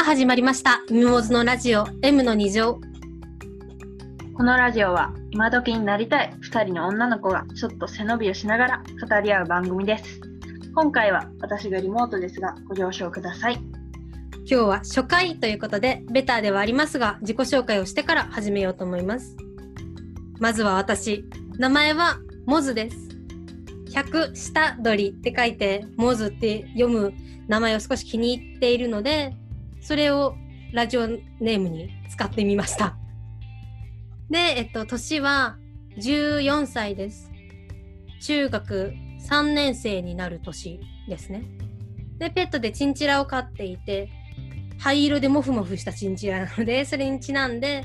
あ始まりました。ミモーズのラジオ M の2乗このラジオは今時になりたい2人の女の子がちょっと背伸びをしながら語り合う番組です。今回は私がリモートですがご了承ください。今日は初回ということでベターではありますが自己紹介をしてから始めようと思います。まずは私。名前はモズです。100下鳥って書いてモズって読む名前を少し気に入っているのでそれをラジオネームに使ってみました。でえっと年は14歳です。中学3年生になる年ですね。でペットでチンチラを飼っていて灰色でモフモフしたチンチラなので それにちなんで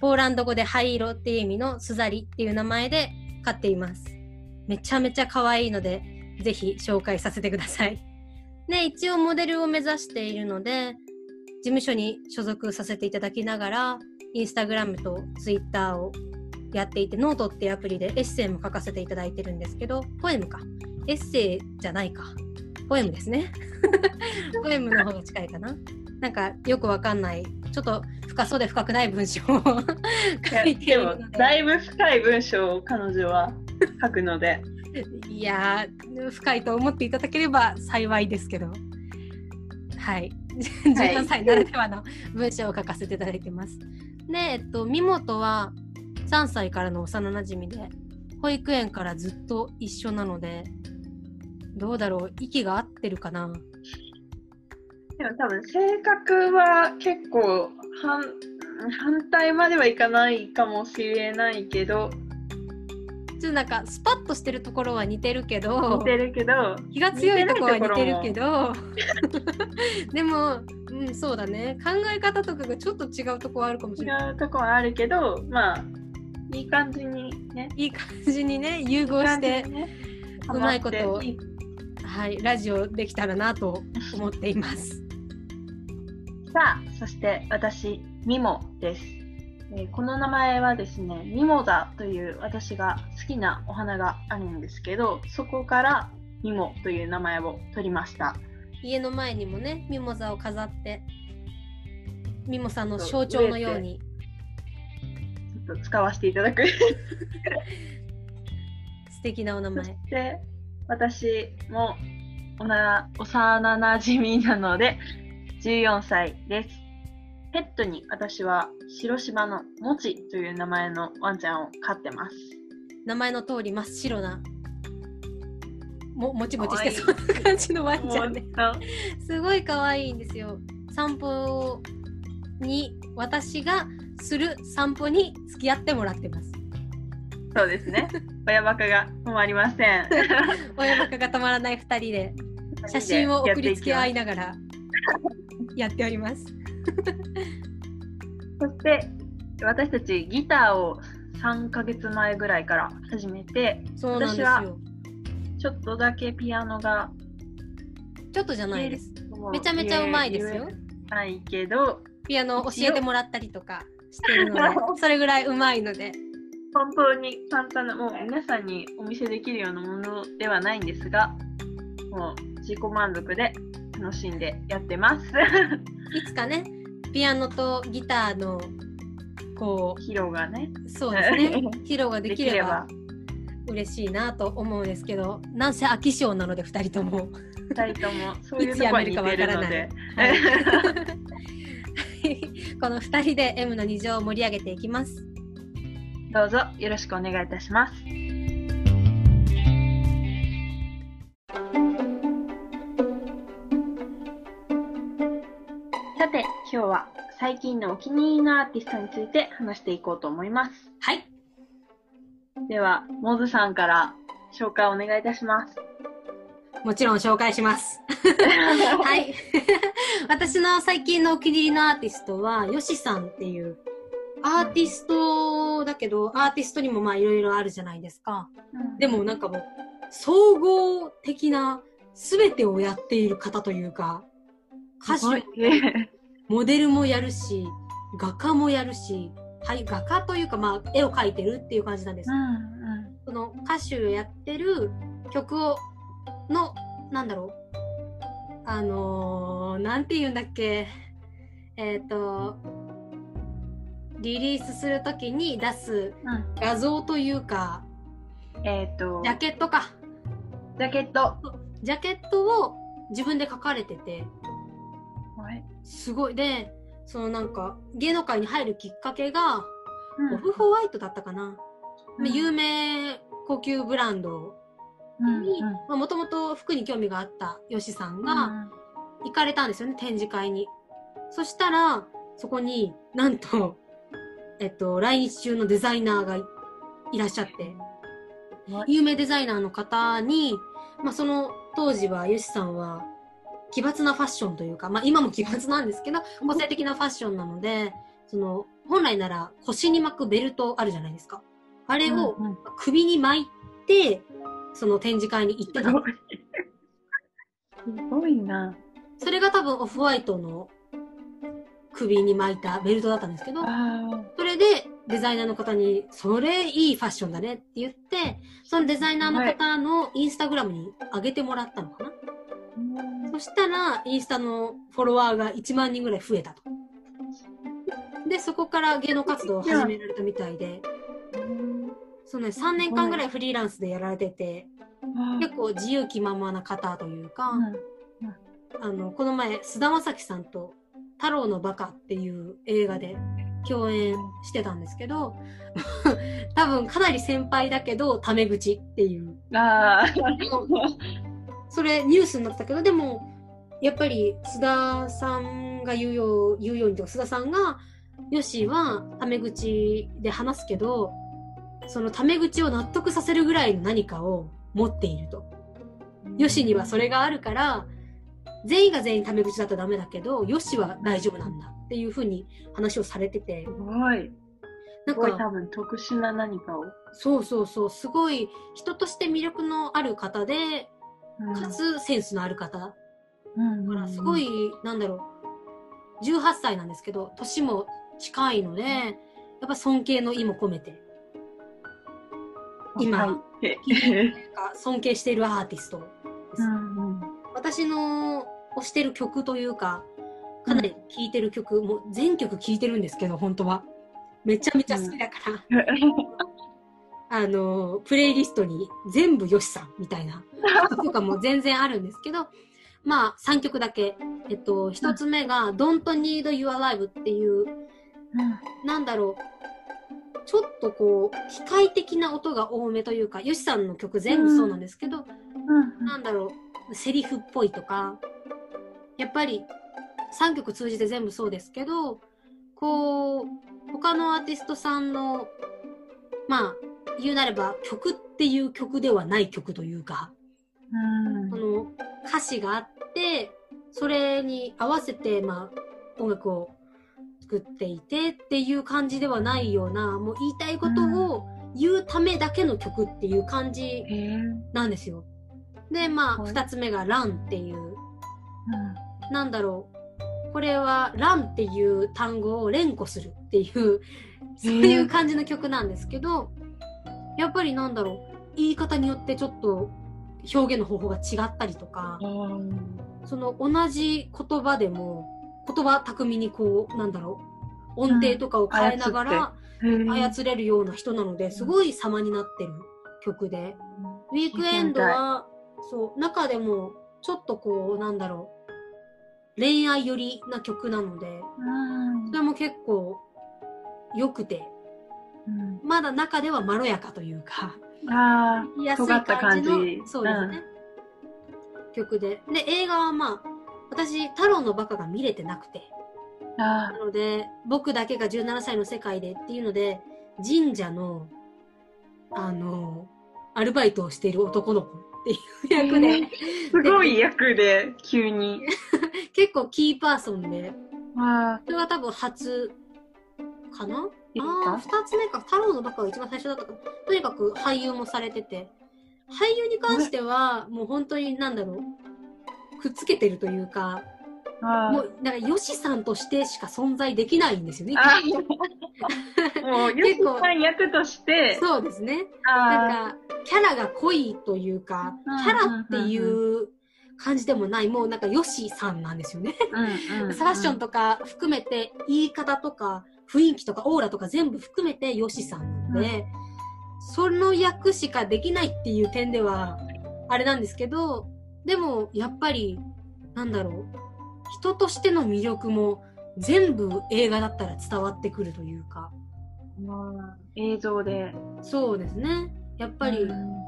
ポーランド語で灰色っていう意味のスザリっていう名前で飼っています。めちゃめちゃ可愛いのでぜひ紹介させてください。で一応モデルを目指しているので事務所に所属させていただきながらインスタグラムとツイッターをやっていてノートっていうアプリでエッセイも書かせていただいてるんですけどポエムか。エッセイじゃないか。ポエムですね。ポエムの方が近いかな。なんかよくわかんない。ちょっと深そうで深くない文章を書いてるので。だいぶ深い文章を彼女は書くので。いや深いと思っていただければ幸いですけど。はい 14歳ならではの文章を書かせていただいてます。で、えっと、身元は3歳からの幼なじみで保育園からずっと一緒なのでどうだろう息が合ってるかな？でも多分性格は結構反 反対まではいかないかもしれないけどちょっとなんかスパッとしてるところは似てるけど似てるけど気が強いところは似てるけどでも、うん、そうだね。考え方とかがちょっと違うとこはあるかもしれない。違うとこはあるけどまあいい感じにね。いい感じにね融合して、ね、うまいことをはいラジオできたらなと思っています。さあそして私ミモですえー、この名前はですね、ミモザという私が好きなお花があるんですけど、そこからミモという名前を取りました。家の前にもね、ミモザを飾って、ミモさんの象徴のように。ちょっと使わせていただく 素敵なお名前。そして私もおな幼なじみなので14歳です。ペットに私は白芝のもちという名前のワンちゃんを飼ってます。名前の通り真っ白なももちもちしてそうな感じのワンちゃんで、すごい可愛いんですよ。散歩に私がする散歩に付き合ってもらってます。そうですね。親バカが止まりません。親バカが止まらない2人で写真を送りつけ合いながらやっております。そして私たちギターを3ヶ月前ぐらいから始めて私はちょっとだけピアノがちょっとじゃないです。めちゃめちゃうまいですよ。ないけどピアノ教えてもらったりとかしてるので それぐらいうまいので。本当に簡単なもう皆さんにお見せできるようなものではないんですがもう自己満足で楽しんでやってます。いつかねピアノとギターのこう披露がね。そうですね。披露ができれば嬉しいなと思うんですけどなんせ飽き性なので2人とも。2人とも。そういうとこに似てるので、はい、この2人で M の2乗を盛り上げていきます。どうぞよろしくお願いいたします今日は最近のお気に入りのアーティストについて話していこうと思います。はい。では、モズさんから紹介お願いいたします。もちろん紹介します。はい。私の最近のお気に入りのアーティストは、ヨシさんっていうアーティストだけど、アーティストにもまあいろいろあるじゃないですか。うん、でもなんかもう、総合的な全てをやっている方というか、歌手モデルもやるし、画家もやるし、はい、画家というか、まあ、絵を描いてるっていう感じなんです。うんうん、その歌手をやってる曲を、の、なんだろう。あのー、なんて言うんだっけ。えっ、と、リリースするときに出すうん。画像というか、えっ、と、ジャケットか。ジャケット。ジャケットを自分で書かれてて、はい。すごい。で、そのなんか、芸能界に入るきっかけが、うんオフホワイトだったかな。うん有名高級ブランドうんに、もともと服に興味があったヨシさんが行かれたんですよね、展示会に。そしたら、そこになんと、えっと、来日中のデザイナーがいいらっしゃって、有名デザイナーの方に、まあ、その当時はヨシさんは奇抜なファッションというか、まあ、今も奇抜なんですけど、個性的なファッションなので、その、本来なら腰に巻くベルトあるじゃないですか。あれを首に巻いて、その展示会に行ってた。すごい。すごいな。それが多分オフホワイトの首に巻いたベルトだったんですけど、あそれでデザイナーの方に、それいいファッションだねって言って、そのデザイナーの方のインスタグラムに上げてもらったのかな。そしたら、インスタのフォロワーが1万人ぐらい増えたと。で、そこから芸能活動を始められたみたいで、そのね、3年間ぐらいフリーランスでやられてて、結構自由気ままな方というか、あの、この前、菅田将暉さんと、太郎のバカっていう映画で共演してたんですけど、多分かなり先輩だけど、タメ口っていう。ああ。それニュースになってたけど、でも、やっぱり須田さんが言うよう、言うようにとか、須田さんが、よしはタメ口で話すけど、そのタメ口を納得させるぐらいの何かを持っていると。よしにはそれがあるから、全員が全員タメ口だとダメだけど、よしは大丈夫なんだっていうふうに話をされててす、ごい。なんか、多分特殊な何かを。そうそうそう、すごい人として魅力のある方で、かつセンスのある方。だうん、からすごい、なんだろう、18歳なんですけど、年も近いので、やっぱ尊敬の意も込めて、今。尊敬しているアーティストです。うんうん。私の推してる曲というか、かなり聴いてる曲、もう全曲聴いてるんですけど、本当は。めちゃめちゃ好きだから、あの、プレイリストに全部よしさんみたいな曲とかも全然あるんですけど、まあ3曲だけ。えっと、一つ目が Don't Need Your Live っていう、なんだろう、ちょっとこう、機械的な音が多めというか、よしさんの曲全部そうなんですけど、うん。なんだろう、セリフっぽいとか、やっぱり3曲通じて全部そうですけど、こう、他のアーティストさんの、まあ、言うなれば曲っていう曲ではない曲というか、うん。その歌詞があって、それに合わせて、まあ、音楽を作っていてっていう感じではないような、もう言いたいことを言うためだけの曲っていう感じなんですよ。で、まあ、はい。二つ目がランっていう、なんだろう。これは、ランっていう単語を連呼するっていう、そういう感じの曲なんですけど、やっぱりなんだろう。言い方によってちょっと表現の方法が違ったりとか、その同じ言葉でも、言葉巧みにこう、なんだろう。音程とかを変えながらうん操れるような人なので、すごい様になってる曲で。ウィークエンドは、そう、中でも、ちょっとこう、なんだろう、恋愛寄りな曲なので、うんそれも結構、良くて、うんまだ中ではまろやかというか、あ言いや感じそうですね、曲で。で、映画はまあ、私、太郎のバカが見れてなくて、なので、僕だけが17歳の世界でっていうので、神社の、あの、アルバイトをしている男の子っていう役で、ーすごい役で急に。結構キーパーソンで、あそれが多分初かな？ーああ、二つ目か。太郎のバカが一番最初だったかな。とにかく俳優もされてて、俳優に関しては、もう本当になんだろう、くっつけてるというか、あもう、なんか、ヨシさんとしてしか存在できないんですよね。もうよしさん役としてそうですね。あなんか、キャラが濃いというか、うんキャラっていう感じでもない、もうなんかヨシさんなんですよね。うんうんファッションとか含めて、言い方とか、雰囲気とかオーラとか全部含めてヨシさんなんで、その役しかできないっていう点では、あれなんですけど、でも、やっぱり、なんだろう、人としての魅力も全部映画だったら伝わってくるというか、うん映像で。そうですね。やっぱりうん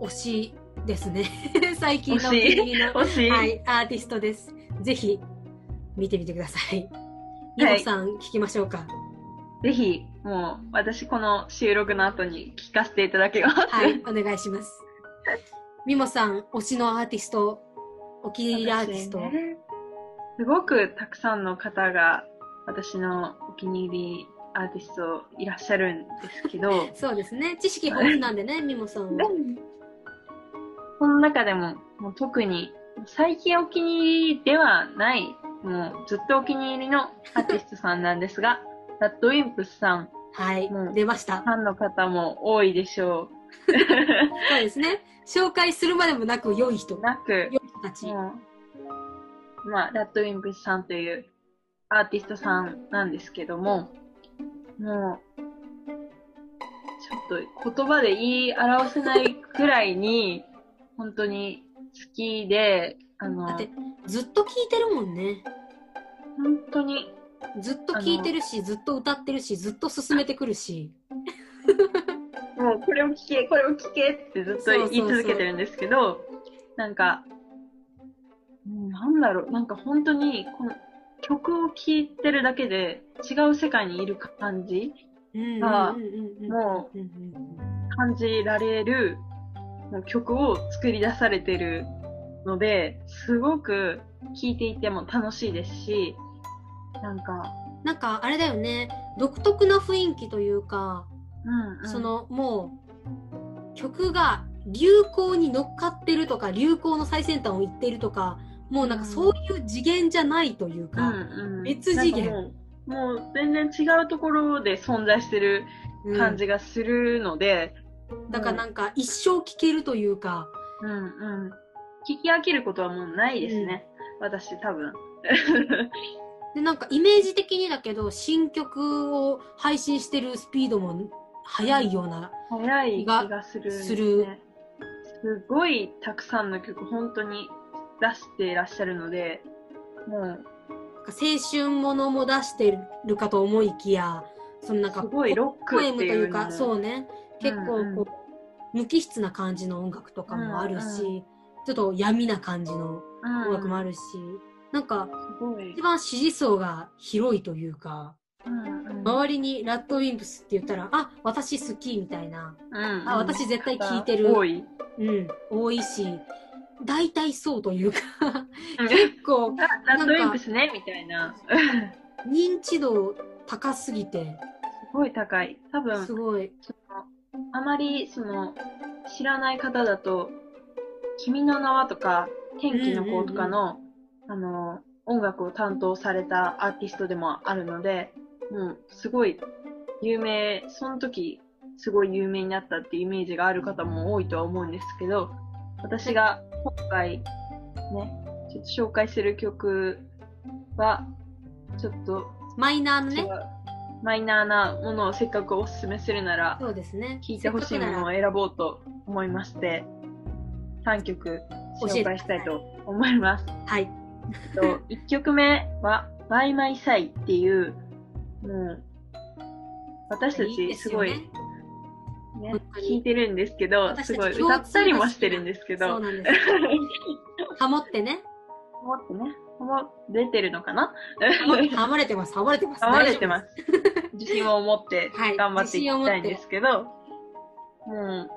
推しですね。最近のお推し？気に入りの。はい、アーティストです。ぜひ、見てみてください。リモさん、聞きましょうか。ぜひ、もう、私この収録の後に聞かせていただきます。はい、お願いします。ミモさん、推しのアーティスト、お気に入りアーティスト。私ねすごくたくさんの方が私のお気に入りアーティストいらっしゃるんですけど、そうですね。知識豊富なんでね、ミモさんは。その中でももう特に最近お気に入りではない、もうずっとお気に入りのアーティストさんなんですが、ラッドウィンプスさん、はいう、ん出ましたフ。ァンの方も多いでしょ そうですね。紹介するまでもなく良い人う。。なく、良い人たち。もう、まあ、ラッドウィンプスさんというアーティストさんなんですけども、もう、ちょっと言葉で言い表せないくらいに、本当に好きで、あの、だって、ずっと聴いてるもんね。本当に、ずっと聴いてるし、ずっと歌ってるし、ずっと進めてくるし。もうこれを聞け、これを聞けってずっと言い続けてるんですけど、なんか、うんなんだろう、なんか本当に、この曲を聴いてるだけで違う世界にいる感じうんあうんうんうんうんもう感じられる曲を作り出されてるので、すごく聴いていても楽しいですし、なんか、なんかあれだよね。独特な雰囲気というか、うん、うん、そ、のもう曲が流行に乗っかってるとか流行の最先端を言っているとかもうなんかそういう次元じゃないといううんか、うん、別次元。もう。全然違うところで存在してるうん。感じがするので、だからなんか一生聴けるというかうんうん。聞き飽きることはもうないですね。私多分。でなんかイメージ的にだけど新曲を配信してるスピードも速いような、早い気がするす、ね。する。すごいたくさんの曲本当に出していらっしゃるので、もう。青春ものも出してるかと思いきやそのなんかすごいロックポエムというかそうね。結構こう、うんうん。無機質な感じの音楽とかもあるし、うんうちょっと闇な感じのうん音楽もあるし、なんか一。番支持層が広いというか周りにラッドウィンプスって言ったらあ私好きみたいなうんあ私絶対聞いてる多い。うん多いし大体そうというか結構あラッドウィンプスねみたいな。認知度高すぎてすごい高い。多分す、ごいあまりその知らない方だと、君の名はとか、天気の子とかの、あの、音楽を担当されたアーティストでもあるので、もうすごい有名、その時すごい有名になったっていうイメージがある方も多いとは思うんですけど、私が今回ね、ちょっと紹介する曲は、ちょっとマイナーのね。マイナーなものをせっかくおすすめするなら、そうですね。聴いてほしいものを選ぼうと思いまして、3曲紹介したいと思います。はい。えっと 1曲目は By My Side っていう、もう、私たちですごいね本当に。聴いてるんですけど、すごい歌ったりもしてるんですけど、そうなんです ハモってね。思ってね、もう出てるのかな？ハモれてます。ハモれてます。ハマれてます。す。自信を持ってはい頑張っていきたいんですけど、もう、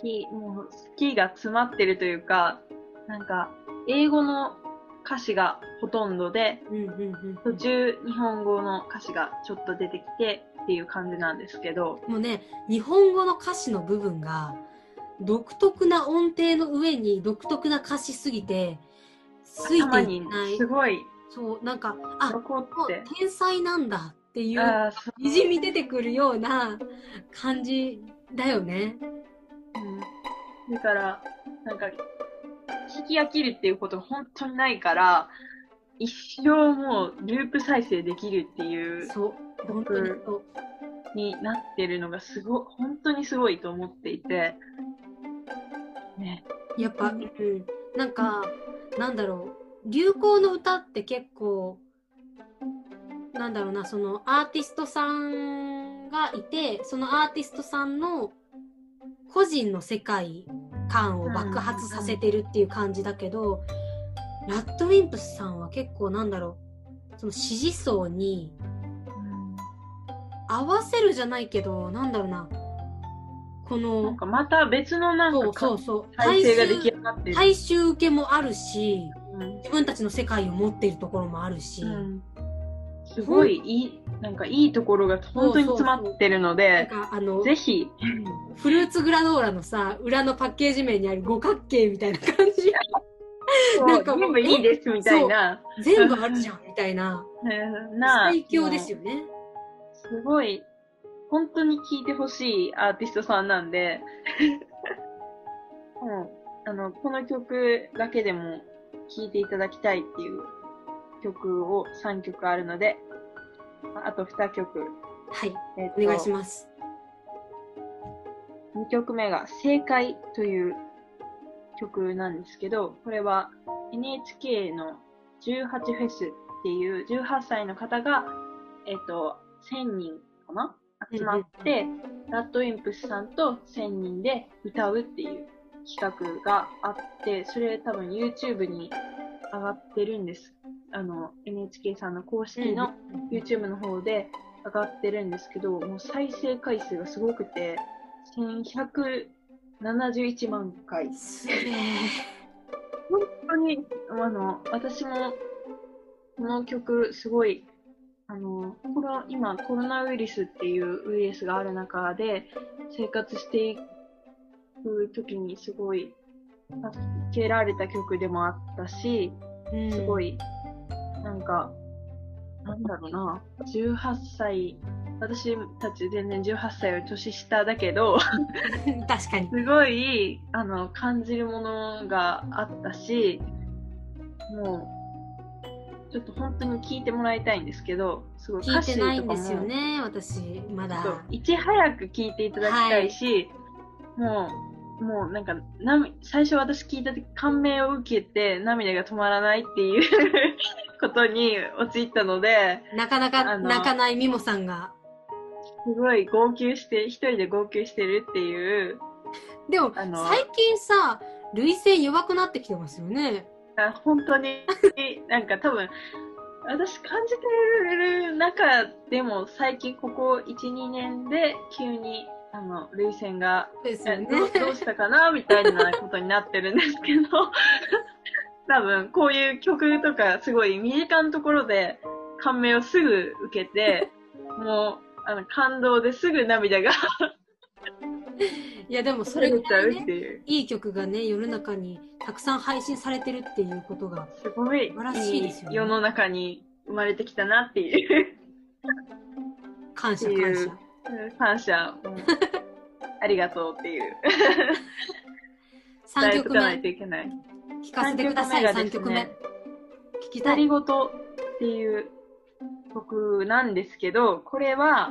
きもう好きが詰まってるというか、なんか、英語の歌詞がほとんどで、うんうんうん途中日本語の歌詞がちょっと出てきてっていう感じなんですけど、もうね日本語の歌詞の部分が独特な音程の上に独特な歌詞すぎてついていない。すごいそうなんかあ残っもうて、天才なんだっていうにじみ出てくるような感じだよね。うんだから、なんか、聴聞き飽きるっていうこと本当にないから、一生もうループ再生できるっていうそう、本当に。になってるのがすごい、本当にすごいと思っていて、ね。やっぱ、うん、なんか、なんだろう、流行の歌って結構、なんだろうな、そのアーティストさんがいて、そのアーティストさんの個人の世界観を爆発させてるっていう感じだけど、ラッドウィンプスさんは結構なんだろう、その支持層に合わせるじゃないけど、なんだろうな、こなんの、かまた別のなんそうかそうそう、体制が出来大衆上がってる。大衆受けもあるし、うん自分たちの世界を持っているところもあるし、うんすごいいい、なんかいいところが本当に詰まってるので、かあの、ぜひ、フルーツグラノーラのさ、裏のパッケージ面にある五角形みたいな感じ。なんかもう全部いいですみたいな、全部あるじゃんみたいな。最強ですよね。すごい、本当に聴いてほしいアーティストさんなんで、もう、あの、この曲だけでも聴いていただきたいっていう曲を3曲あるので、あと2曲。はい、えっお願いします。2曲目が正解という曲なんですけど、これは NHK の18フェスっていう18歳の方が、えっと、1000人かな？集まって、ラッドウィンプスさんと1000人で歌うっていう企画があって、それ多分 YouTube に上がってるんです。あの、NHK さんの公式の YouTube の方で上がってるんですけど、もう再生回数がすごくて、1171万回。すげえ。本当に、あの、私も、この曲、すごい、あの、コロ今、コロナウイルスっていうウイルスがある中で、生活していく時にすごい、助けられた曲でもあったし、うんすごい、なんか、なんだろうな、18歳、私たち全然18歳より年下だけど、確かに。すごい、あの、感じるものがあったし、もう、ちょっと本当に聞いてもらいたいんですけど、すごい聞い歌詞とかも、てないんですよね、私、まだ。そう。いち早く聞いていただきたいし、もう、もうなんか、最初私聞いた時感銘を受けて涙が止まらないっていうことに陥ったので、なかなか泣かないミモさんが。すごい号泣して、一人で号泣してるっていう、でも、最近さ、涙腺弱くなってきてますよね。あ本当に、なんか多分、私感じてる中でも最近ここ1、2年で急に、あの、涙腺が、どうしたかなみたいなことになってるんですけど、多分こういう曲とかすごい身近なところで感銘をすぐ受けて、もう、あの、感動ですぐ涙がいや、でもそれぐらいね、ていう、いい曲がね、世の中にたくさん配信されてるっていうことが、すごい素晴らしいですよね世の中に生まれてきたなっていう。感謝感謝。うん感謝、う んありがとうっていう。3伝え曲目とかないといけない。聞かせてください、3曲目。聞きたい。二人ごとっていう曲なんですけど、これは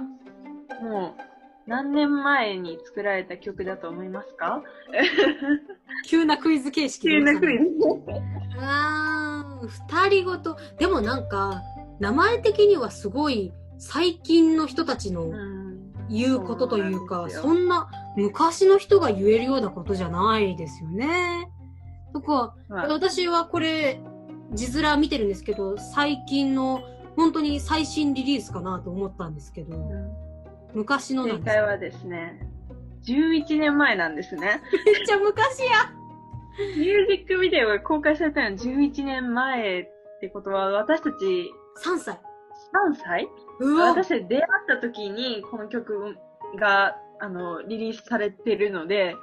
もう何年前に作られた曲だと思いますか？急なクイズ形式で急なクイズ。あー二人ごと。でもなんか、名前的にはすごい最近の人たちのうん言うことというそうんそんな昔の人が言えるようなことじゃないですよね。とか、まあ私はこれ、字面見てるんですけど、最近の本当に最新リリースかなと思ったんですけど、うん昔のな正解はですね、11年前なんですね。めっちゃ昔やミュージックビデオが公開されたのは11年前ってことは、私たち !3 歳。3歳？うわ私たち出会った時にこの曲があのリリースされてるので、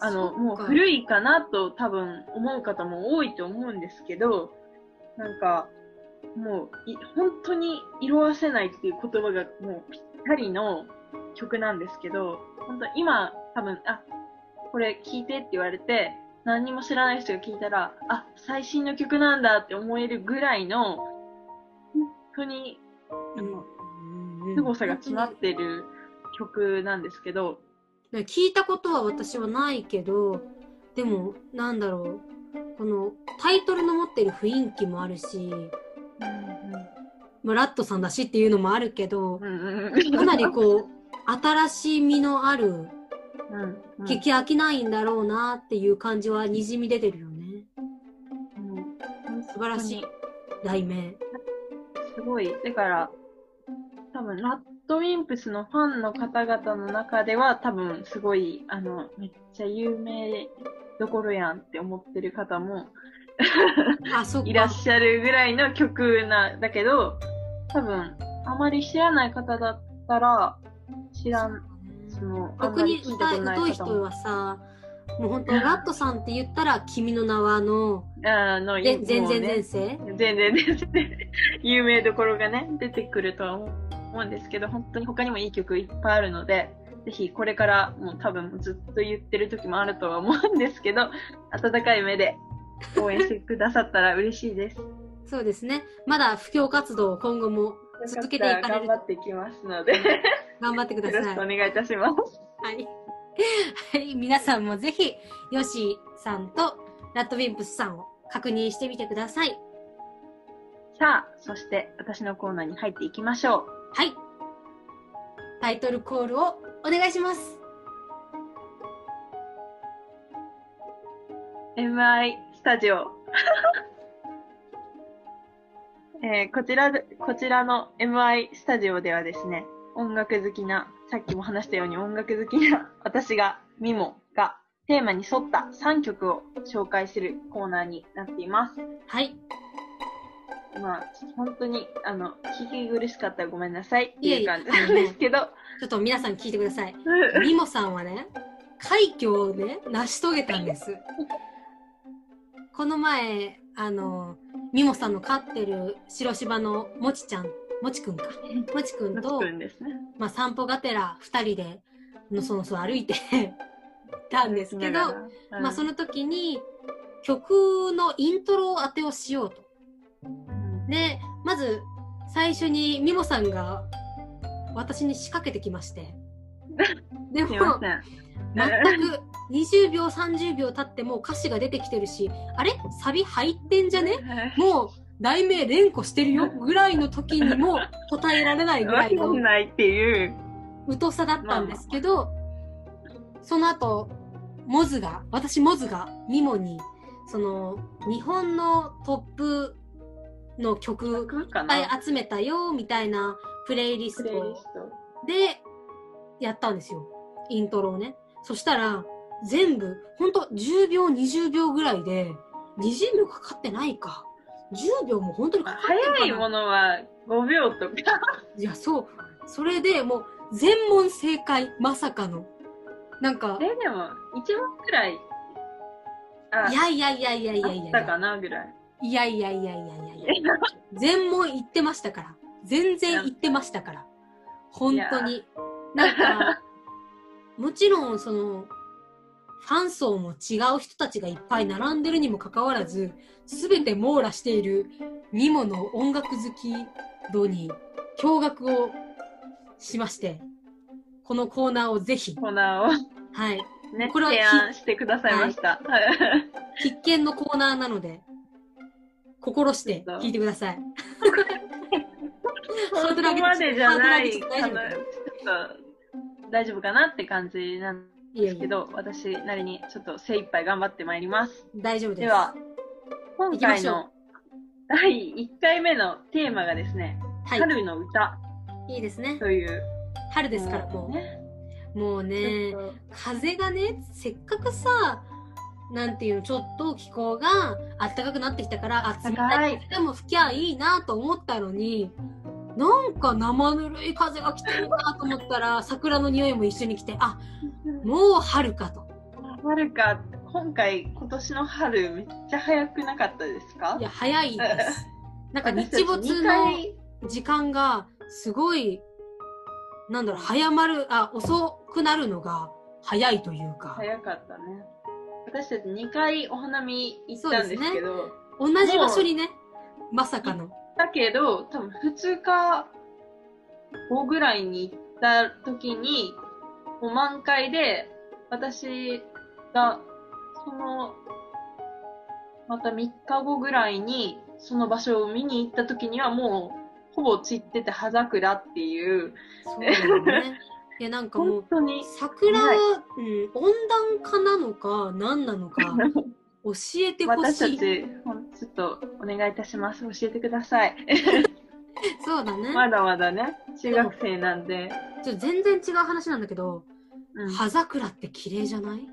あの、もう古いかなと多分思う方も多いと思うんですけど、なんか、もうい本当に色あせないっていう言葉がもうぴったりの曲なんですけど、本当今多分、あ、これ聞いてって言われて、何にも知らない人が聞いたら、あ、最新の曲なんだって思えるぐらいの、本当に、あの、凄さが詰まってる曲なんですけど、聞いたことは私はないけど、でも、なんだろう。このタイトルの持ってる雰囲気もあるし、まあ、ラットさんだしっていうのもあるけど、かなりこう、新しみのある、うんうん聞き飽きないんだろうなっていう感じはにじみ出てるよね。うん素晴らしい題名。すごい。だから、多分、ラッドウィンプスのファンの方々の中では、多分、すごい、あの、めっちゃ有名どころやんって思ってる方も。いらっしゃるぐらいの曲な、だけど、多分、あまり知らない方だったら、知らん、その、あん逆にまり聞いたことない人。はさ、もう本当ラットさんって言ったら、君の名はの、あの、で全然前世全然全然 有名どころがね、出てくるとは思うんですけど、本当に他にもいい曲いっぱいあるので、ぜひこれからもう多分ずっと言ってる時もあるとは思うんですけど、温かい目で応援してくださったら嬉しいです。そうですね。まだ布教活動を今後も続けていかれる頑張っていきますので、よ頑張ってください。ろしくお願いいたします。はい。はい。皆さんもぜひ、ヨシさんとラッドウィンプスさんを確認してみてください。さあ、そして私のコーナーに入っていきましょはい。タイトルコールをお願いします。う。MI スタジオ。えーこちらで、こちらの MI スタジオではですね、音楽好きな、さっきも話したように音楽好きな私が、ミモがテーマに沿った3曲を紹介するコーナーになっています。はい。まあ、本当に、あの、聞き苦しかったらごめんなさいっていう感じなんですけど、ちょっと皆さん聞いてください。ミモさんはね、快挙をね、成し遂げたんです。この前、あの、ミモさんの飼ってる白芝のもちちゃん、もちくんか。もちくんとね。まあ、散歩がてら二人でのそのそ歩いて たんですけど、まあ、その、の時に曲のイントロを当てをしようと。で、まず最初にミモさんが私に仕掛けてきまして。で すも。全く20秒、30秒経ってもう歌詞が出てきてるし、あれ？サビ入ってんじゃね？もう題名連呼してるよぐらいの時にも答えられないぐらわいのかんないっていう。疎さだったんですけど、その後、モズが、私モズがミモに、その、日本のトップの曲集めたよ、みたいなプレイリプスト。でやったんですよ。イントロをね。そしたら、全部、ほんと10秒、20秒ぐらいで、20秒かかってないか。10秒も本当にかかってな早いものは5秒とか。いや、そう。それでもう、全問正解、まさかの。なんか、え、でも、1問くらい、あ、いやいやいやいやいやいやあったかなぐらい。いやいやいやいやいやいや。全問言ってましたから。全然言ってましたから。本当に。なんか、もちろんその、ファン層も違う人たちがいっぱい並んでるにもかかわらず、すべて網羅しているニモの音楽好き度に驚愕をしまして、このコーナーをぜひ、コーナーをはい、ね、これは提案してくださいました。必見のコーナーなので、心して聞いてください。ハードル上げてそこまでじゃない大丈夫かなっと大丈夫かなって感じなんですけど、私なりにちょっと精一杯頑張ってまいります。大丈夫です。では、今回の第1回目のテーマがですね、はい、春の歌いいですね。という。春ですから、もね。う。もうね風がね、せっかくさ、なんていうの、ちょっと気候が暖かくなってきたから、あ、冷たい風でも吹きゃいいなと思ったのに、なんか生ぬるい風が来てるなと思ったら、桜の匂いも一緒に来て、あ、もう春かと。春か、今回、今年の春、めっちゃ早くなかったですか？いや、早いです。なんか日没二の回時間がすごい、なんだろう、早まる、あ、遅くなるのが早いというか。早かったね。私たち2回お花見行ったんですけど、同じ場所にね、まさかの。だけど、多分2日後ぐらいに行った時に、もう満開で、私が、その、また3日後ぐらいに、その場所を見に行った時にはもう、ほぼ散ってて葉桜っていう、そうね。いや、なんかもう、本当に、桜は、はいうん、温暖化なのか、何なのか、教えてほしい。ち、ょっとお願いいたします。教えてください。そうだね。まだまだね、中学生なんで。ちょ全然違う話なんだけど、うん葉桜って綺麗じゃない？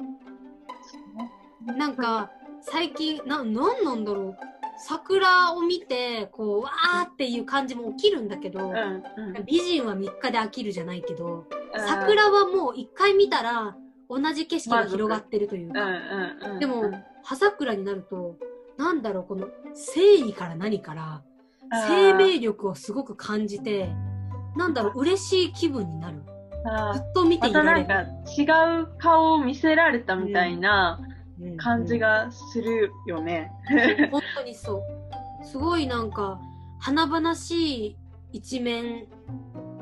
なんか、最近、な、なんなんだろう？桜を見て、こう、わーっていう感じも起きるんだけど、うん、うん。美人は3日で飽きるじゃないけど、桜はもう1回見たら、同じ景色が広がってるといううん、か。でもうん、葉桜になると、なんだろう、この、誠意から何から、生命力をすごく感じて、なんだろう、嬉しい気分になる。ずっと見てまたいられる。なんか違う顔を見せられたみたいなうん感じがするよね。本当にそう。すごいなんか、華々しい一面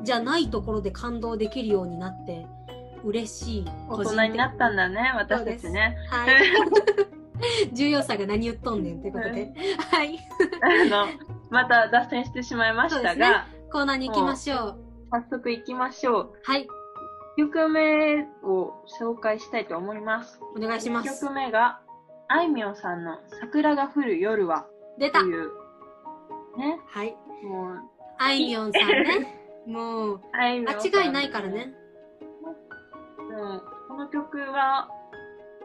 じゃないところで感動できるようになって、嬉しい。大人になったんだね、私たちね。はい。重要さが何言っとんねんということで。はい。あの、また脱線してしまいましたが、コーナーに行きましょう。早速行きましょう。はい。1曲目を紹介したいと思います。お願いしま1す。曲目が、あいみょんさんの桜が降る夜は出たという、ね、はい。もう、あいみょんさんね。もう、あいみょんさん間違いないからね。もうこの曲は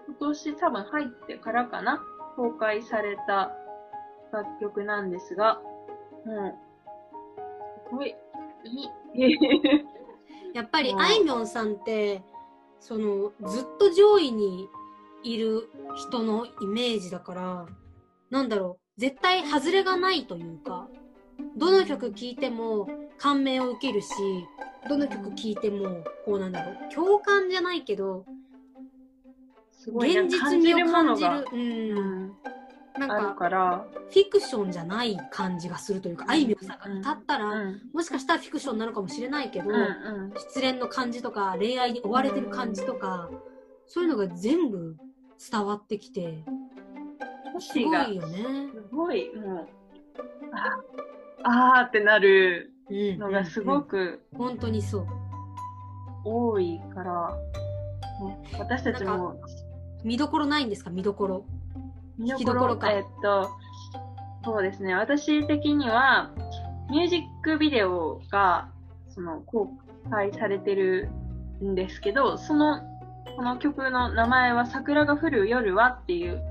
今年多分入ってからかな公開された楽曲なんですが、もう、すごい、いい。やっぱりうんあいみょんさんって、その、ずっと上位にいる人のイメージだから、なんだろう、絶対外れがないというか、どの曲聴いても感銘を受けるし、どの曲聴いても、こうなんだろう、共感じゃないけど、現実味を感じる。う。うんなんか、から、フィクションじゃない感じがするというか、あいみょんさんが歌ったら、うん、もしかしたらフィクションなのかもしれないけど、うん、うん。失恋の感じとか恋愛に追われてる感じとか、そういうのが全部伝わってきてすごいよね。すごい、もう、ああーってなるうん。のがすごく、くうん本当にそう。多いから、ね私たちも。見どころないんですか？見どころ。見どころかえっと、そうですね。私的には、ミュージックビデオが、その、公開されてるんですけど、その、この曲の名前は、桜が降る夜はっていう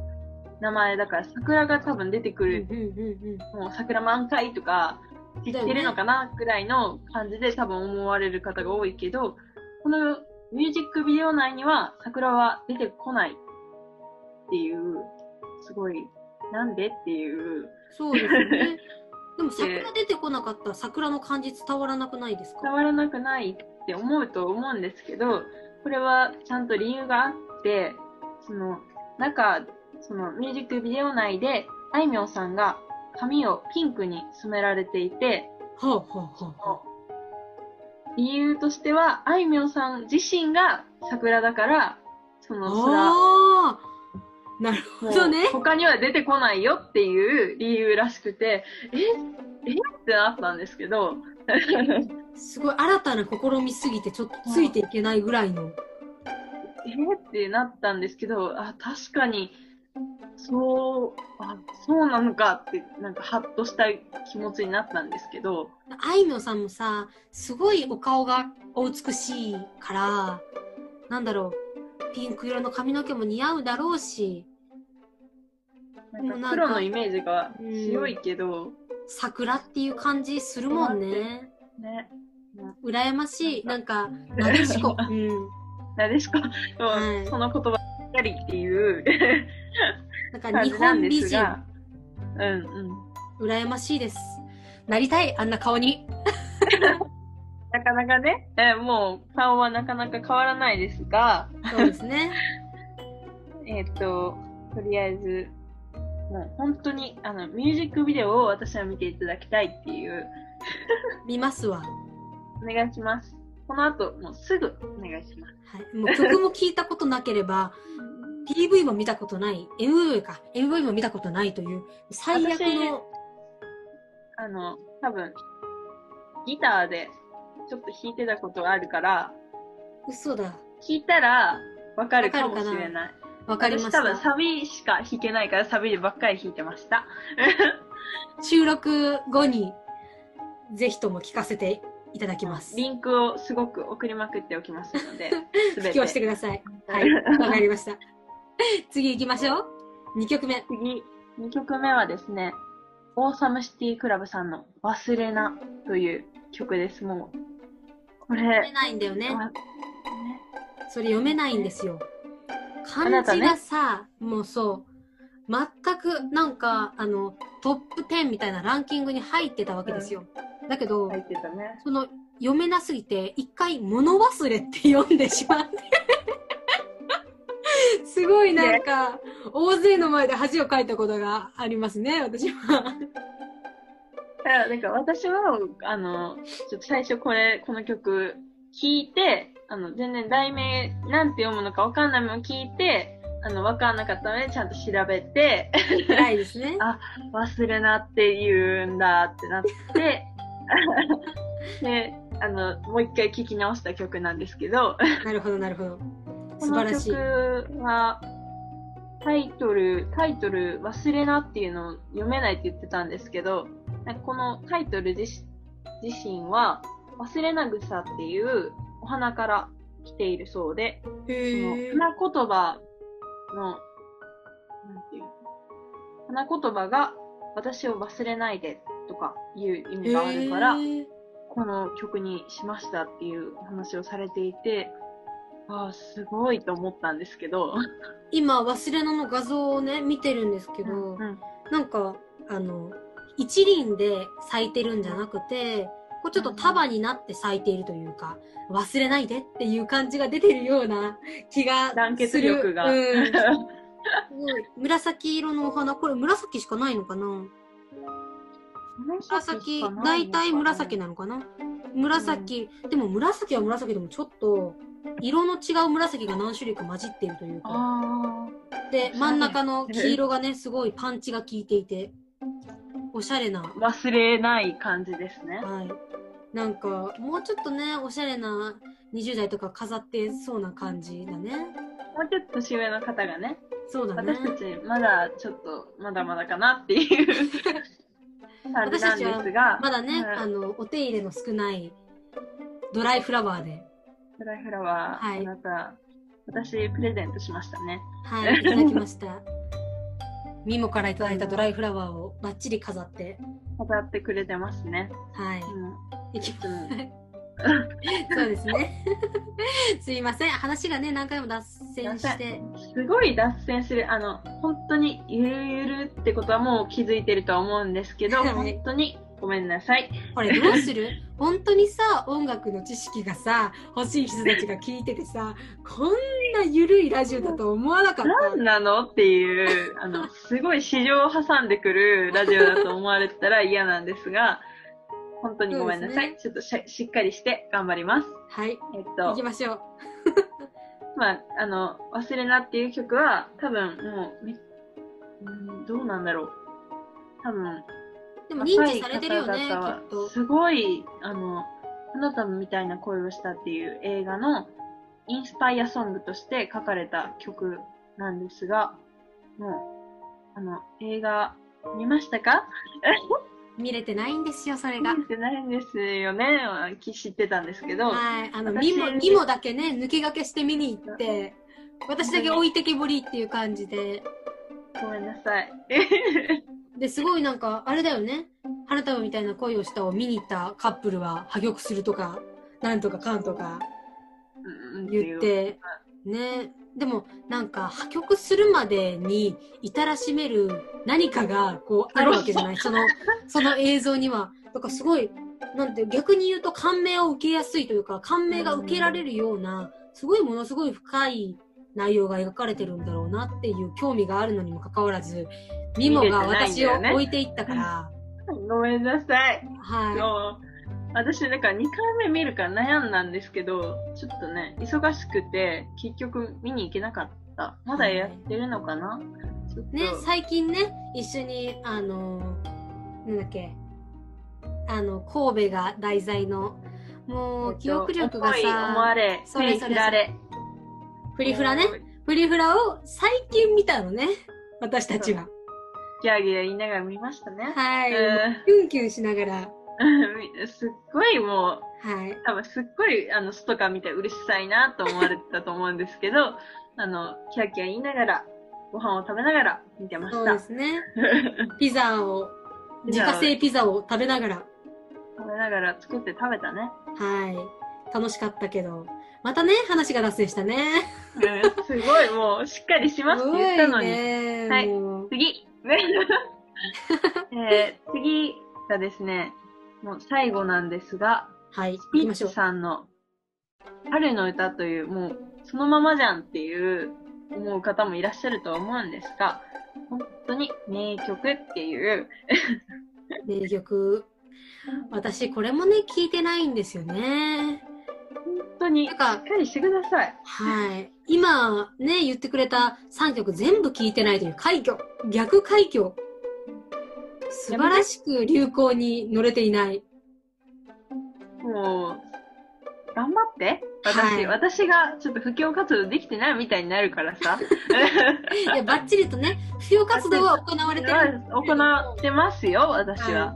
名前だから、桜が多分出てくうんる、もう桜満開とか、知ってるのかなぐらいの感じで多分思われる方が多いけど、このミュージックビデオ内には桜は出てこないっていう、すごい、なんでっていう、そうですよね。でも桜出てこなかったら桜の感じ伝わらなくないですか？伝わらなくないって思うと思うんですけど、これはちゃんと理由があって、その、中、そのミュージックビデオ内で、あいみょんさんが髪をピンクに染められていて、はあはあはあは理由としては、あいみょんさん自身が桜だから、その空、なるほどね。他には出てこないよっていう理由らしくて、え？え？ってなったんですけど、すごい新たな試みすぎてちょっとついていけないぐらいの。え？ってなったんですけど、あ、確かに、そう、あ、そうなのかって、なんかハッとした気持ちになったんですけど、あいみょんさんもさ、すごいお顔がお美しいから、なんだろう、ピンク色の髪の毛も似合うだろうし、なん黒のイメージが強いけど、桜っていう感じするもんね。ね、羨ましい。なんか、なでしこ。うん。なでしこ、はいその言葉ばっかりっていう なんか感日本美人、うんうん。羨ましいです。なりたい、あんな顔に。なかなかね、えーもう顔はなかなか変わらないですが、そうですね。えっ、と、とりあえず、もう本当に、あの、ミュージックビデオを私は見ていただきたいっていう、見ますわ。お願いします。この後、もうすぐお願いします。はい。もう曲も聴いたことなければ、PV も見たことない、MV か、MV も見たことないという、最悪の、あの、多分、ギターでちょっと弾いてたことがあるから、嘘だ。弾いたらわかるかもしれない。わかりまし私多分た。サビしか弾けないからサビでばっかり弾いてました。収録後に、ぜひとも聞かせていただきます。リンクをすごく送りまくっておきますので、布教してて。ください。はい。わかりました。次行きましょう。2曲目。次、2曲目はですね、オーサムシティクラブさんの忘れなという曲です。もう、こ読めれ、ないんだよねそれ読めないんですよ。漢字あなたねがさ、もうそう、全くなんか、あの、トップ10みたいなランキングに入ってたわけですよ。だけど、ね。その、読めなすぎて、一回物忘れって読んでしまって。すごいなんか、大勢の前で恥をかいたことがありますね、私は。だからなんか私は、あの、ちょっと最初これ、この曲聞いて、あの、全然題名なんて読むのかわかんないのを聞いて、あの、わかんなかったのでちゃんと調べて、偉いですね。あ忘れなって言うんだってなって、で、あの、もう一回聞き直した曲なんですけど、なるほど、なるほど。この素晴らしい。曲は、タイトル、タイトル、忘れなっていうのを読めないって言ってたんですけど、このタイトル自自身は、忘れな草っていうお花から来ているそうで、へそのー花言葉の、なんていうの？花言葉が私を忘れないでとかいう意味があるから、この曲にしましたっていうお話をされていて、ああ、すごいと思ったんですけど。今、忘れなの画像をね、見てるんですけど、うん。なんか、あの、一輪で咲いてるんじゃなくて、こうちょっと束になって咲いているというか、忘れないでっていう感じが出てるような気がする。団結力が。うん。すごい紫色のお花、これ紫しかないのかな？紫、大体紫なのかな？紫、でも紫は紫でもちょっと、色の違う紫が何種類か混じっているというか。あで、真ん中の黄色がね、すごいパンチが効いていて、おしゃれな、あ、忘れない感じですね。はい。なんか、もうちょっとね、おしゃれな20代とか飾ってそうな感じだね。もうちょっと年上の方がね、そうだね。私たちまだちょっと、まだまだかなっていう 感じなんですが、まだね、はいあの、お手入れの少ないドライフラワーで、フライフラワー、はいあなた、私プレゼントしましたね。はい、いただきました。ミモからいただいたドライフラワーをバッチリ飾って、飾ってくれてますね。はい。うんいきいつもそうですね。すいません。話がね、何回も脱線して。すごい脱線する。あの、本当にゆるゆるってことはもう気づいてるとは思うんですけど、はい本当にごめんなさい。これどうする？本当にさ、音楽の知識がさ、欲しい人たちが聞いててさ、こんなゆるいラジオだと思わなかった？何なのっていう、あの、すごい市場を挟んでくるラジオだと思われてたら嫌なんですが、本当にごめんなさい。ちょっとししっかりして頑張ります。はい。えっ行きと、ましょう。まあ、あの、忘れなっていう曲は、多分もうめ、うん、どうなんだろう。多分、でも認知されてるよね。すごい、あの、花束みたいな恋をしたっていう映画のインスパイアソングとして書かれた曲なんですが、もう、あの、映画見ましたか？見れてないんですよ、それが。見てないんですよね。知ってたんですけど、はい。あの、私ミモ、ミモだけね、抜け駆けして見に行って、私だけ置いてけぼりっていう感じで。ごめんなさい。で、すごいなんか、あれだよね。花束みたいな恋をしたを見に行ったカップルは破局するとか、なんとかかんとかうん言っ。て、ね。でも、なんか、破局するまでに至らしめる何かが、こう、あるわけじゃない。その、その映像には。だからすごい、なんて、逆に言うと感銘を受けやすいというか、感銘が受けられるような、すごいものすごい深い内容が描かれてるんだろうなっていう興味があるのにもかかわらず、ミモが私を置いていったから、ごめんなさい。はもう私、だから2回目見るから悩んだんですけど、ちょっとね、忙しくて、結局見に行けなかった。まだやってるのかな、ちょっとい。ね、最近ね、一緒に、あの、なんだっけ、あの、神戸が題材の、もう、記憶力が思い思わさ、れ、それそれ振られ。フリフラね。フリフラを最近見たのね。私たちは。ギャーギャー言いながら見ましたね。はい。うんキュンキュンしながら。すっごいもう、はい。多分すっごい、あの、外から見てうるさいなと思われてたと思うんですけど、あの、キャーキャー言いながら、ご飯を食べながら見てまそうした。ですね。ピザを、自家製ピザを食べながら。食べながら作って食べたね。はい。楽しかったけど。またね、話が脱線したね。うんすごい、もう、しっかりしますって言ったのに。ね。はい次ねえー次がですね、もう最後なんですが、はい。スピッツ行きましょう。さんの春の歌という、もうそのままじゃんっていう思う方もいらっしゃるとは思うんですが、本当に名曲っていう、名曲。私、これもね、聞いてないんですよね。本当にしっか、かりしてください。はい。今、ね、言ってくれた3曲全部聞いてないという快挙。逆快挙。素晴らしく流行に乗れていない。もう、頑張って。私、はい私がちょっと布教活動できてないみたいになるからさ。いや、ばっちりとね、不要活動は行われてる。行ってますよ、私は。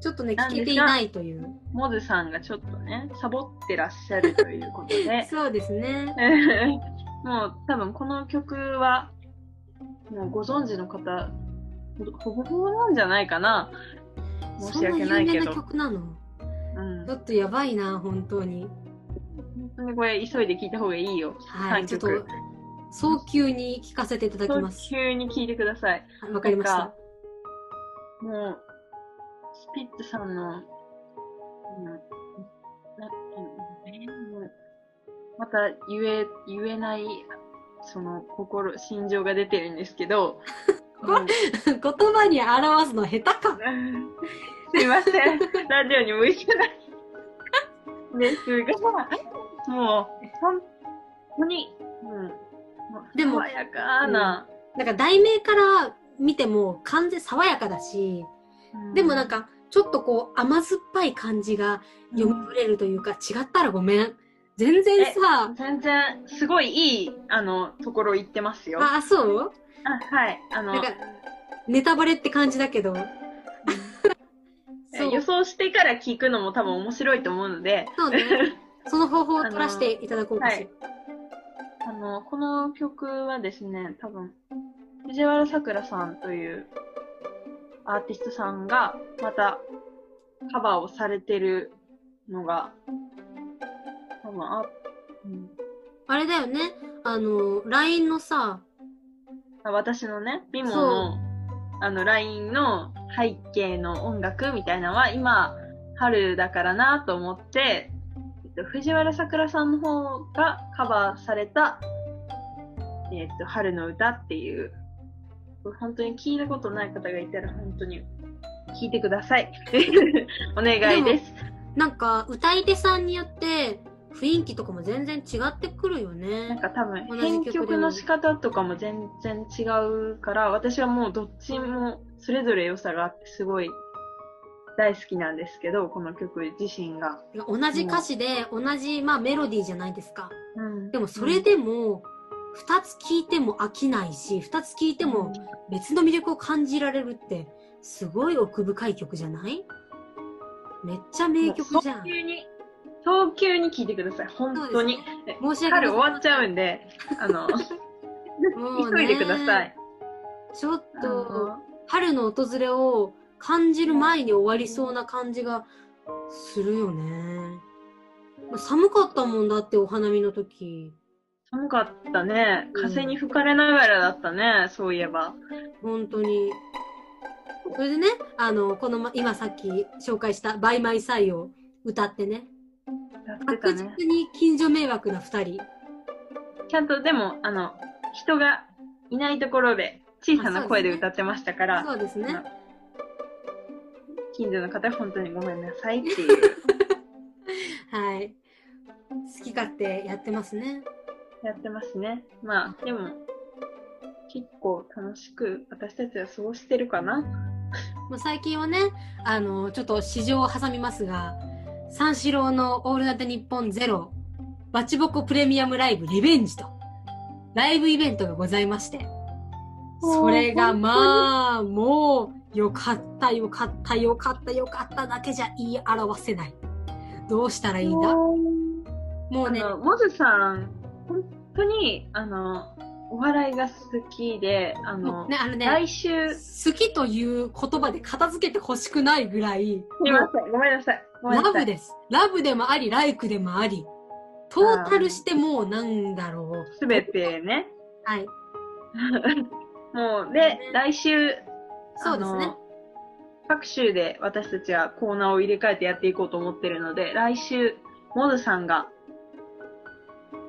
ちょっとね、聞けていないという。モズさんがちょっとね、サボってらっしゃるということで。そうですね。もう多分この曲は、もうご存知の方、ほぼほぼなんじゃないかな。申しそんな有訳ないけど。名な曲なの？うんちょ。っとやばいな、本当に。本当にこれ急いで聞いた方がいいよ。はい、3ちょっと曲。、早急に聞かせていただきます。急に聞いてください。はいわかりました。もう、スピッツさんの、また言え、言えない、その心、心情が出てるんですけど、言葉に表すの下手か。すいません。ラジオに向いてない。ですが、もう、本当に、うん、でも爽やかな、なんか題名から見ても完全爽やかだし、でもなんか、かちょっとこう甘酸っぱい感じが読み取れるというか、違ったらごめん。全然さ、全然、すごいいい、あの、ところ行ってますよ。あ、あ、そう？はい。あのなん、か、ネタバレって感じだけど。そう予想してから聞くのも多分面白いと思うので、そうね。その方法を取らせていただこうかしら。あの、この曲はですね、多分、藤原さくらさんというアーティストさんが、またカバーをされてるのが、多分、あ、うん、あれだよね。あの、LINE のさ、あ私のね、ビモその、あの、LINE の背景の音楽みたいなのは、今、春だからなと思って、えっと、藤原さくらさんの方がカバーされた、えっと、春の歌っていう、本当に聞いたことない方がいたら、本当に聞いてください。お願いです。なんか歌い手さんによって雰囲気とかも全然違ってくるよなんね。か多分、同じ曲でも編曲の仕方とかも全然違うから、私はもうどっちもそれぞれ良さがあって、すごい大好きなんですけど、この曲自身が。同じ歌詞で同じ、まあ、メロディーじゃないですか。うんでもそれでも、二つ聴いても飽きないし、二つ聴いても別の魅力を感じられるって、すごい奥深い曲じゃない？めっちゃ名曲じゃん早。急に、早急に聴いてください。本当に。申し訳ない。春終わっちゃうんで、あの、もうね急いでください。ちょっあと、の春の訪れを感じる前に終わりそうな感じがするよね。寒かったもんだって、お花見の時。寒かったね。うん風に吹かれながらだったね、そういえば。本当に。それでね、あの、このま、今さっき紹介したバイマイサイを歌ってね、やってた確ね。実に近所迷惑な二人。ちゃんとでも、あの、人がいないところで小さな声で歌ってましたから、そうですね。近所の方本当にごめんなさいっていう、はい。好き勝手やってますね。やってますね。まあ、でも、結構楽しく私たちは過ごしてるかな。まあ、最近はね、あの、ちょっと市場を挟みますが、三四郎のオールナイトニッポンゼロ、バチボコプレミアムライブリベンジと、ライブイベントがございまして、それがまあ、もう、よかった、よかった、よかった、よかっただけじゃ言い表せない。どうしたらいいんだ？もうね、モズさん、本当に、あの、お笑いが好きで、あの、ね、あのね、来週、好きという言葉で片付けてほしくないぐらい、すみません、ごめんなさい。ラブです。ラブでもあり、ライクでもあり、トータルしてもうなんだろう。すべてね。はい。もう、で、来週、そうですね。各週で私たちはコーナーを入れ替えてやっていこうと思ってるので、来週、モズさんが、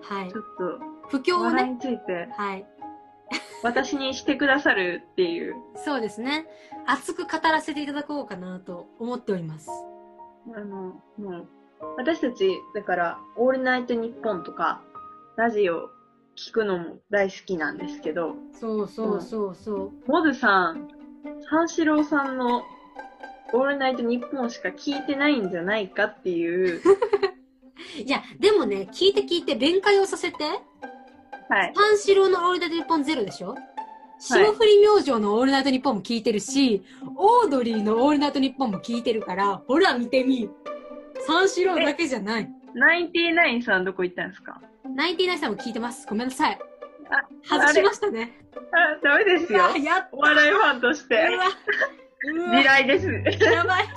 はいちょ。っと、不況をね。について、はい。私にしてくださるっていう、そうですね。熱く語らせていただこうかなと思っております。あの、もう、私たち、だから、オールナイトニッポンとか、ラジオ聞くのも大好きなんですけど、そうそうそうそう。モズさん、三四郎さんのオールナイトニッポンしか聞いてないんじゃないかっていう、いや、でもね、聞いて聞いて弁解をさせて。はい。三四郎のオールナイトニッポンゼロでしょ？霜降り明星のオールナイトニッポンも聞いてるし、オードリーのオールナイトニッポンも聞いてるから、ほら見てみ。三四郎だけじゃない。ナインティナインさんどこ行ったんですか？ナインティナインさんも聞いてます。ごめんなさい。あ外しましたね。あ、ダメですよお笑いファンとしてう。わ。うわ地雷です。やばい。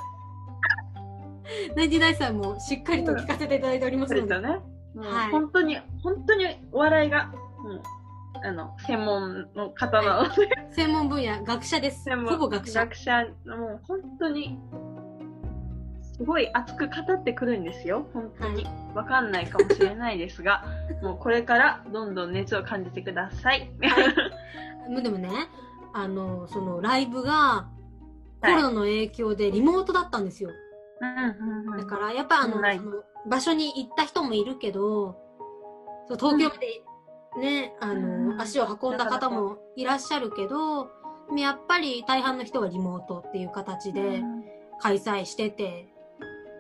ナインティナインさんもしっかりと聞かせていただいておりますので。それとね、もうはい本当に、本当にお笑いが、もう、あの、専門の方なので、専門分野、学者です。専門ほぼ学者。学者、もう本当に、すごい熱く語ってくるんですよ。本当に。わかんないかもしれないですが、もうこれからどんどん熱を感じてください。でもね、あの、そのライブがコロナの影響でリモートだったんですよ。うんうんうんだから、やっぱあの、場所に行った人もいるけど、そう東京までね、あの、うん足を運んだ方もいらっしゃるけど、でもやっぱり大半の人はリモートっていう形で開催してて、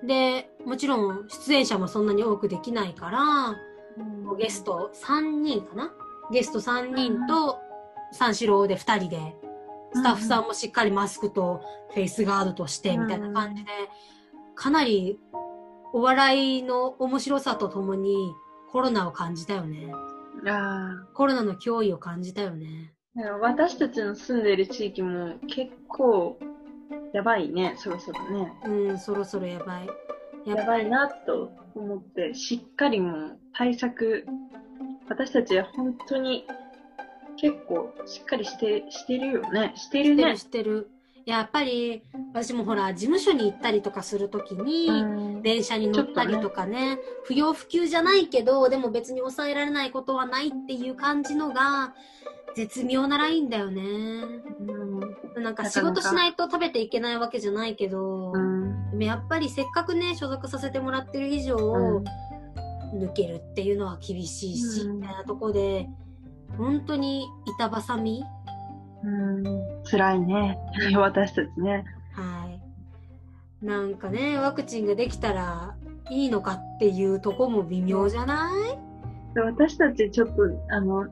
で、もちろん出演者もそんなに多くできないから、ゲスト3人かな？ゲスト3人と三四郎で2人で、スタッフさんもしっかりマスクとフェイスガードとしてみたいな感じで、かなりお笑いの面白さとともにコロナを感じたよね。あコロナの脅威を感じたよね。あ、私たちの住んでる地域も結構やばいね、そろそろね。うん、そろそろやばい。やばいなと思って、しっかりもう対策、私たちは本当に結構しっかりして、してるよね。してるね知ってる知。ってる。やっぱり私もほら、事務所に行ったりとかするときに、うん。電車に乗ったりとかね不要不急じゃないけどでも別に抑えられないことはないっていう感じのが絶妙なラインだよね。うん。なんか。仕事しないと食べていけないわけじゃないけど、うん。でもやっぱりせっかくね所属させてもらってる以上、うん。抜けるっていうのは厳しいし、うん。みたいなとこで本当に板挟みうん辛いね。私たちね。はいなんかねワクチンができたらいいのかっていうとこも微妙じゃない？で私たちちょっと、あの、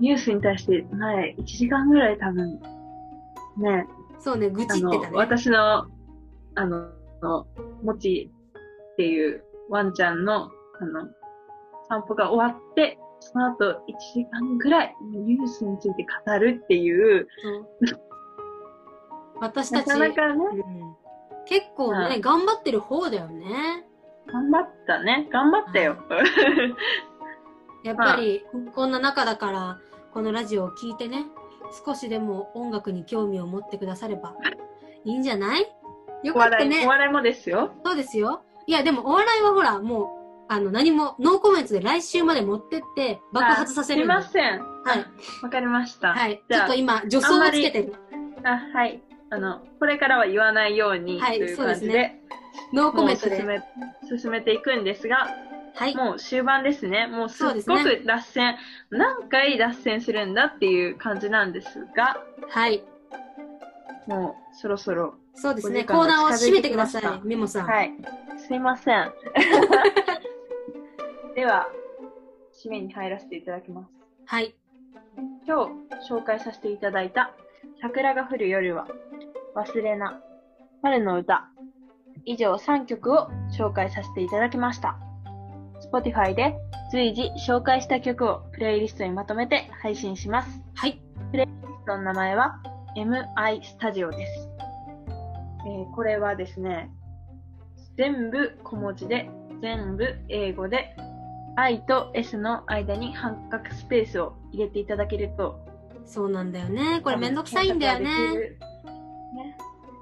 ニュースに対して前、1時間ぐらい多分、ね、そうね愚痴ってた、ね私の、あの、もちっていうワンちゃんの、あの、散歩が終わって、その後1時間ぐらいニュースについて語るっていう、私たなち、かなかね、うん結構ね、はい頑張ってる方だよね。頑張ったね。頑張ったよ。やっぱり、こんな中だから、このラジオを聞いてね、少しでも音楽に興味を持ってくださればいいんじゃない？よおかった笑い、おね。笑いもですよ。そうですよ。いや、でもお笑いはほら、もう、あの、何も、ノーコメントで来週まで持ってって爆発させるすいません。はい。わかりました。はい。ちょっと今、助走をつけてる。あ、はい。あの、これからは言わないようにとはいいう感じで、ノーコもメントで。う進め、進めていくんですが、はい。もう終盤ですね。もうすっごく脱線、何回脱線するんだっていう感じなんですが、はい。もうそろそろ、そうですね。コーナーを閉めてくださいメモさん。はい。すいません。では、締めに入らせていただきます。はい。今日紹介させていただいた桜が降る夜は忘れな春の歌以上3曲を紹介させていただきました。Spotify で随時紹介した曲をプレイリストにまとめて配信します。はい。その名前は MI スタジオです。えーこれはですね、全部小文字で、全部英語で、I と S の間に半角スペースを入れていただけると、そうなんだよね。これめんどくさいんだよね。ね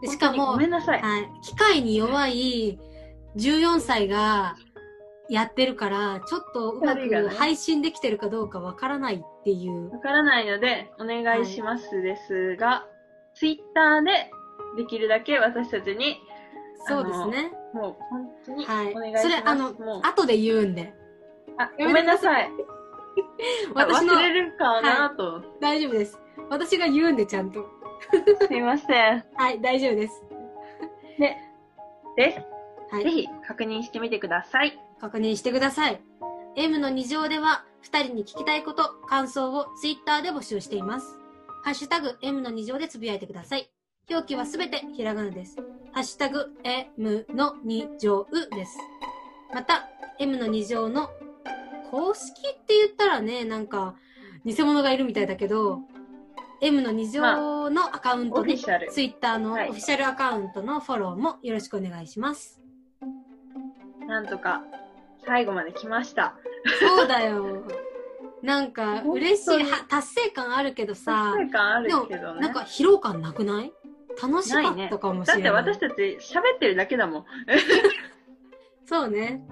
でしかも、ごめんなさい。はい。機械に弱い14歳がやってるから、ちょっとうまく配信できてるかどうかわからないっていう。わからないので、お願いしますですが、ツイッターでできるだけ私たちに、そうですね。もう本当にはいお願いします。それあの後で言うんで。あごめんなさい。私の忘れるかなと。大丈夫です。私が言うんでちゃんと。すいません。はい、大丈夫です。で、です。はい。ぜひ確認してみてください。確認してください。M の2乗では、2人に聞きたいこと、感想をツイッターで募集しています。ハッシュタグ M の2乗でつぶやいてください。表記はすべてひらがなです。ハッシュタグ M の2乗です。また、M の2乗の公式って言ったらね、なんか、偽物がいるみたいだけど、M の2乗のアカウントで、オフィシャル。ツイッターのオフはいィシャルアカウントのフォローもよろしくお願いします。なんとか最後まで来ました。そうだよ。なんか、嬉しい、は達成感あるけどさ達、成感あるけどね。なんか疲労感なくない？楽しかったかもしだってれない。私たち喋ってるだけだもん。そうね。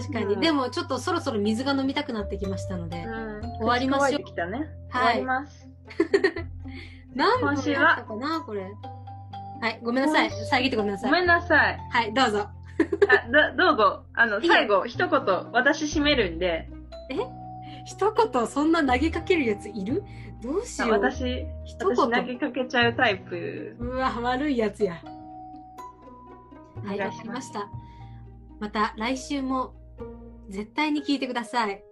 確かに、うんでもちょっとそろそろ水が飲みたくなってきましたので。うん。終わりましょうたね。はい終わります。何分今週は？だったかなこれ。はい、ごめんなさい。遮ってごめんなさい。ごめんなさい。はい、どうぞ。あ、ど、どうぞ。あの、最後、一言、私締めるんで、一言そんな投げかけるやついる？どうしよう。私、一私投言。げかけちゃうタイプ。うわ、悪いやつや。はい、わかりました。また来週も絶対に聞いてください。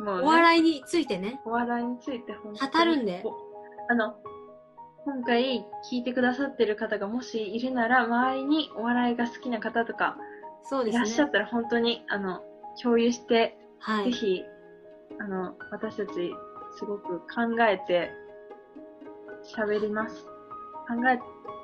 もう、ね、お笑いについてね。お笑いについて本当に語るんでおあの、今回聞いてくださってる方がもしいるなら、周りにお笑いが好きな方とかそうですね。いらっしゃったら本当に、あの、共有して、はい。ぜひ、あの、私たちすごく考えて喋ります。考え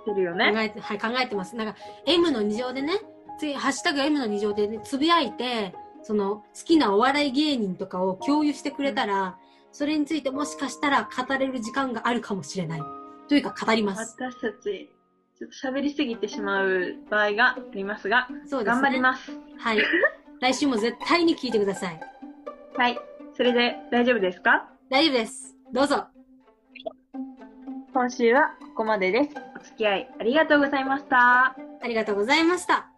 てるよね？考えて、はい、考えてます。なんか、M の2乗でね、次、ハッシュタグ M の2乗でね、つぶやいて、その、好きなお笑い芸人とかを共有してくれたら、それについてもしかしたら語れる時間があるかもしれない。というか、語ります。私たち、ちょっと喋りすぎてしまう場合がありますが、そうですね。頑張ります。はい。来週も絶対に聞いてください。はい。それで大丈夫ですか？大丈夫です。どうぞ。今週はここまでです。お付き合いありがとうございました。ありがとうございました。